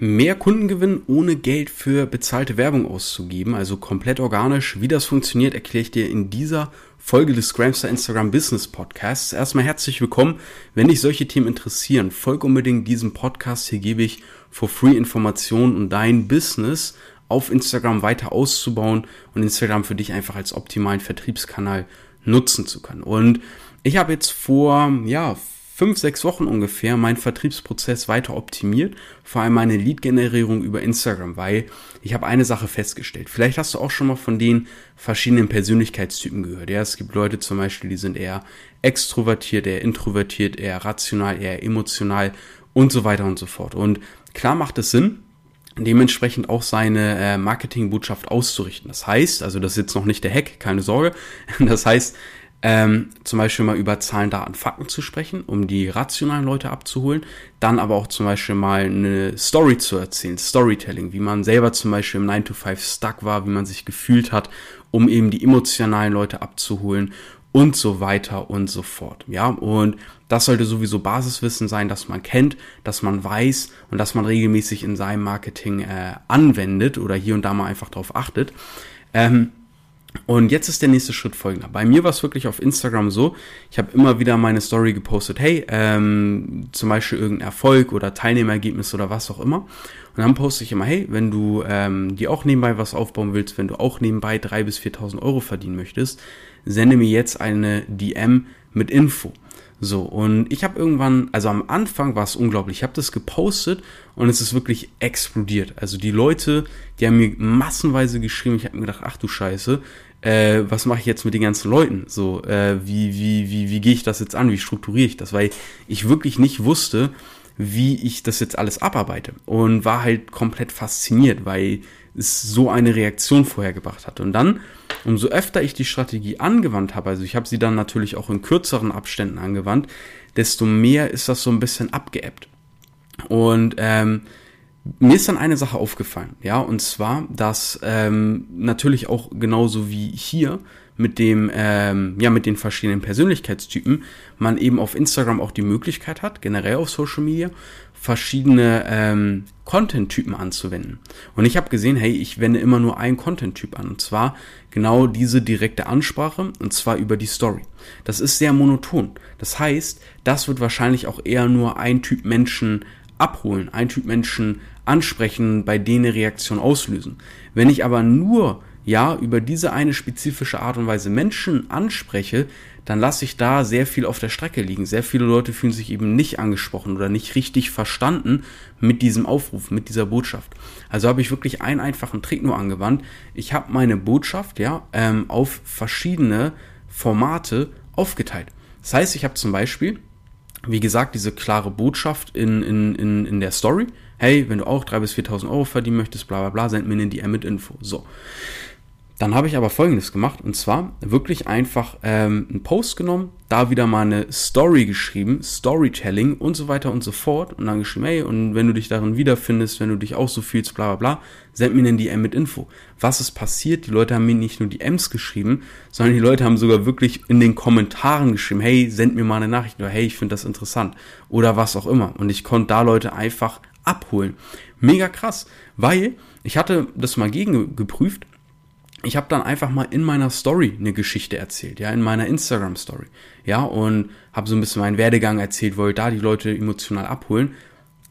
Mehr Kunden gewinnen, ohne Geld für bezahlte Werbung auszugeben, also komplett organisch. Wie das funktioniert, erkläre ich dir in dieser Folge des Gramstar Instagram Business Podcasts. Erstmal herzlich willkommen. Wenn dich solche Themen interessieren, folge unbedingt diesem Podcast. Hier gebe ich for free Informationen und dein Business auf Instagram weiter auszubauen und Instagram für dich einfach als optimalen Vertriebskanal nutzen zu können. Und ich habe jetzt vor, ja, fünf, sechs Wochen ungefähr meinen Vertriebsprozess weiter optimiert, vor allem meine Lead-Generierung über Instagram, weil ich habe eine Sache festgestellt. Vielleicht hast du auch schon mal von den verschiedenen Persönlichkeitstypen gehört. Ja, es gibt Leute zum Beispiel, die sind eher extrovertiert, eher introvertiert, eher rational, eher emotional und so weiter und so fort. Und klar macht es Sinn, dementsprechend auch seine äh, Marketingbotschaft auszurichten. Das heißt, also das ist jetzt noch nicht der Hack, keine Sorge. Das heißt, ähm, zum Beispiel mal über Zahlen, Daten, Fakten zu sprechen, um die rationalen Leute abzuholen. Dann aber auch zum Beispiel mal eine Story zu erzählen, Storytelling, wie man selber zum Beispiel im 9 to 5 stuck war, wie man sich gefühlt hat, um eben die emotionalen Leute abzuholen und so weiter und so fort. Ja, und das sollte sowieso Basiswissen sein, dass man kennt, dass man weiß und dass man regelmäßig in seinem Marketing äh, anwendet oder hier und da mal einfach drauf achtet. Ähm, und jetzt ist der nächste Schritt folgender. Bei mir war es wirklich auf Instagram so, ich habe immer wieder meine Story gepostet, hey, ähm, zum Beispiel irgendein Erfolg oder Teilnehmerergebnis oder was auch immer. Und dann poste ich immer, hey, wenn du ähm, dir auch nebenbei was aufbauen willst, wenn du auch nebenbei 3.000 bis 4.000 Euro verdienen möchtest, sende mir jetzt eine DM mit Info. So, und ich habe irgendwann, also am Anfang war es unglaublich, ich habe das gepostet und es ist wirklich explodiert. Also die Leute, die haben mir massenweise geschrieben, ich habe mir gedacht, ach du Scheiße, äh, was mache ich jetzt mit den ganzen Leuten? So, äh, wie, wie, wie, wie gehe ich das jetzt an? Wie strukturiere ich das? Weil ich wirklich nicht wusste, wie ich das jetzt alles abarbeite. Und war halt komplett fasziniert, weil es so eine Reaktion vorher gebracht hat. Und dann, umso öfter ich die Strategie angewandt habe, also ich habe sie dann natürlich auch in kürzeren Abständen angewandt, desto mehr ist das so ein bisschen abgeebbt. Und ähm, mir ist dann eine Sache aufgefallen, ja, und zwar, dass ähm, natürlich auch genauso wie hier mit dem, ähm, ja, mit den verschiedenen Persönlichkeitstypen, man eben auf Instagram auch die Möglichkeit hat, generell auf Social Media, verschiedene ähm, Content-Typen anzuwenden. Und ich habe gesehen, hey, ich wende immer nur einen Content-Typ an. Und zwar genau diese direkte Ansprache, und zwar über die Story. Das ist sehr monoton. Das heißt, das wird wahrscheinlich auch eher nur ein Typ Menschen abholen, ein Typ Menschen ansprechen, bei denen eine Reaktion auslösen. Wenn ich aber nur ja über diese eine spezifische Art und Weise Menschen anspreche, dann lasse ich da sehr viel auf der Strecke liegen. Sehr viele Leute fühlen sich eben nicht angesprochen oder nicht richtig verstanden mit diesem Aufruf, mit dieser Botschaft. Also habe ich wirklich einen einfachen Trick nur angewandt. Ich habe meine Botschaft ja ähm, auf verschiedene Formate aufgeteilt. Das heißt, ich habe zum Beispiel, wie gesagt, diese klare Botschaft in, in, in, in der Story. Hey, wenn du auch 3.000 bis 4.000 Euro verdienen möchtest, bla bla bla, send mir eine DM mit Info. So. Dann habe ich aber folgendes gemacht und zwar wirklich einfach ähm, einen Post genommen, da wieder mal eine Story geschrieben, Storytelling und so weiter und so fort und dann geschrieben, hey, und wenn du dich darin wiederfindest, wenn du dich auch so fühlst, bla bla bla, send mir eine DM mit Info. Was ist passiert? Die Leute haben mir nicht nur die M's geschrieben, sondern die Leute haben sogar wirklich in den Kommentaren geschrieben, hey, send mir mal eine Nachricht oder hey, ich finde das interessant oder was auch immer. Und ich konnte da Leute einfach abholen. Mega krass, weil ich hatte das mal gegen geprüft ich habe dann einfach mal in meiner Story eine Geschichte erzählt, ja, in meiner Instagram Story, ja, und habe so ein bisschen meinen Werdegang erzählt, wollte da die Leute emotional abholen.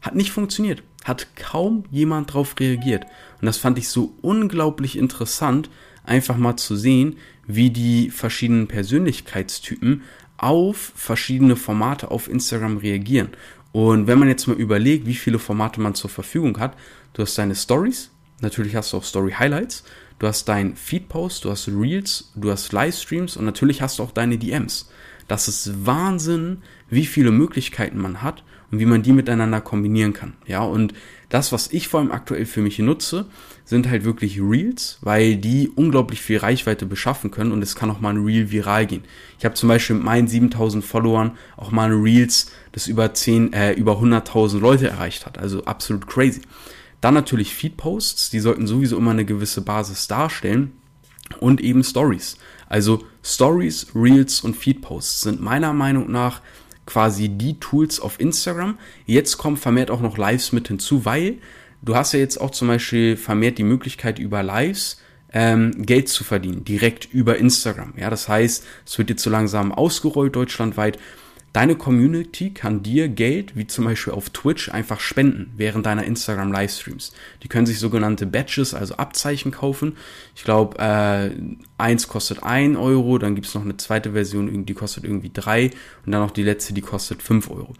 Hat nicht funktioniert, hat kaum jemand drauf reagiert. Und das fand ich so unglaublich interessant, einfach mal zu sehen, wie die verschiedenen Persönlichkeitstypen auf verschiedene Formate auf Instagram reagieren. Und wenn man jetzt mal überlegt, wie viele Formate man zur Verfügung hat, du hast deine Stories, natürlich hast du auch Story Highlights, du hast dein Feed-Post, du hast Reels, du hast Livestreams und natürlich hast du auch deine DMs. Das ist Wahnsinn, wie viele Möglichkeiten man hat und wie man die miteinander kombinieren kann. Ja, und das, was ich vor allem aktuell für mich nutze, sind halt wirklich Reels, weil die unglaublich viel Reichweite beschaffen können und es kann auch mal ein Reel viral gehen. Ich habe zum Beispiel mit meinen 7000 Followern auch mal ein Reels, das über 10, äh, über 100.000 Leute erreicht hat. Also absolut crazy. Dann natürlich Feed-Posts, die sollten sowieso immer eine gewisse Basis darstellen. Und eben Stories. Also Stories, Reels und Feed-Posts sind meiner Meinung nach quasi die Tools auf Instagram. Jetzt kommen vermehrt auch noch Lives mit hinzu, weil du hast ja jetzt auch zum Beispiel vermehrt die Möglichkeit über Lives ähm, Geld zu verdienen, direkt über Instagram. Ja, das heißt, es wird jetzt so langsam ausgerollt deutschlandweit. Deine Community kann dir Geld, wie zum Beispiel auf Twitch, einfach spenden während deiner Instagram Livestreams. Die können sich sogenannte Badges, also Abzeichen kaufen. Ich glaube, äh, eins kostet ein Euro, dann gibt's noch eine zweite Version, die kostet irgendwie drei und dann noch die letzte, die kostet fünf Euro.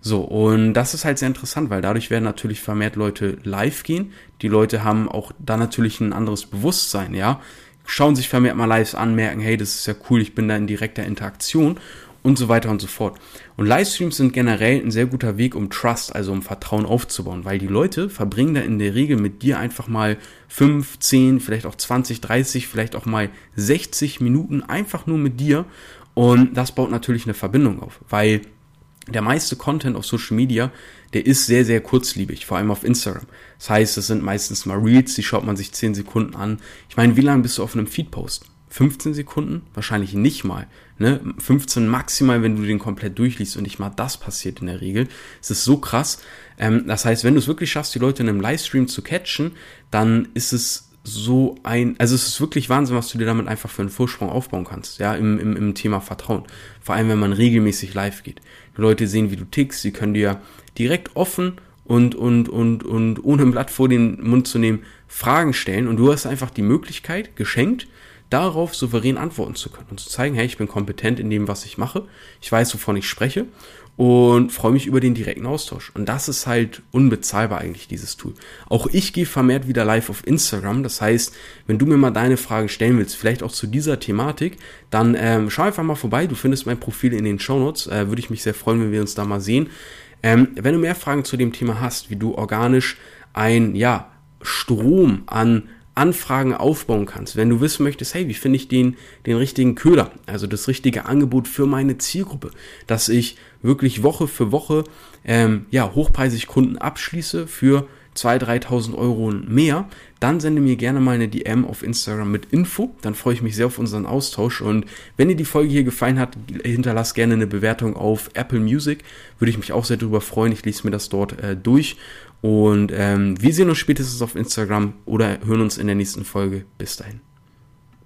So, und das ist halt sehr interessant, weil dadurch werden natürlich vermehrt Leute live gehen. Die Leute haben auch da natürlich ein anderes Bewusstsein, ja. Schauen sich vermehrt mal Lives an, merken, hey, das ist ja cool, ich bin da in direkter Interaktion und so weiter und so fort. Und Livestreams sind generell ein sehr guter Weg, um Trust, also um Vertrauen aufzubauen, weil die Leute verbringen da in der Regel mit dir einfach mal 5, 10, vielleicht auch 20, 30, vielleicht auch mal 60 Minuten einfach nur mit dir und das baut natürlich eine Verbindung auf, weil der meiste Content auf Social Media, der ist sehr, sehr kurzlebig, vor allem auf Instagram. Das heißt, es sind meistens mal Reels, die schaut man sich 10 Sekunden an. Ich meine, wie lange bist du auf einem Feed-Post? 15 Sekunden? Wahrscheinlich nicht mal. Ne? 15 maximal, wenn du den komplett durchliest und nicht mal das passiert in der Regel. Es ist so krass. Ähm, das heißt, wenn du es wirklich schaffst, die Leute in einem Livestream zu catchen, dann ist es so ein, also es ist wirklich Wahnsinn, was du dir damit einfach für einen Vorsprung aufbauen kannst, ja, im, im, im Thema Vertrauen. Vor allem, wenn man regelmäßig live geht. Die Leute sehen, wie du tickst, sie können dir direkt offen und, und, und, und ohne ein Blatt vor den Mund zu nehmen, Fragen stellen und du hast einfach die Möglichkeit, geschenkt, darauf souverän antworten zu können und zu zeigen, hey, ich bin kompetent in dem, was ich mache, ich weiß, wovon ich spreche und freue mich über den direkten Austausch. Und das ist halt unbezahlbar eigentlich, dieses Tool. Auch ich gehe vermehrt wieder live auf Instagram. Das heißt, wenn du mir mal deine Frage stellen willst, vielleicht auch zu dieser Thematik, dann ähm, schau einfach mal vorbei. Du findest mein Profil in den Show Notes. Äh, Würde ich mich sehr freuen, wenn wir uns da mal sehen. Ähm, wenn du mehr Fragen zu dem Thema hast, wie du organisch ein, ja, Strom an Anfragen aufbauen kannst, wenn du wissen möchtest, hey, wie finde ich den, den richtigen Köder, also das richtige Angebot für meine Zielgruppe, dass ich wirklich Woche für Woche ähm, ja, hochpreisig Kunden abschließe für 2.000, 3.000 Euro mehr, dann sende mir gerne mal eine DM auf Instagram mit Info. Dann freue ich mich sehr auf unseren Austausch. Und wenn dir die Folge hier gefallen hat, hinterlass gerne eine Bewertung auf Apple Music. Würde ich mich auch sehr darüber freuen. Ich lese mir das dort äh, durch. Und ähm, wir sehen uns spätestens auf Instagram oder hören uns in der nächsten Folge. Bis dahin.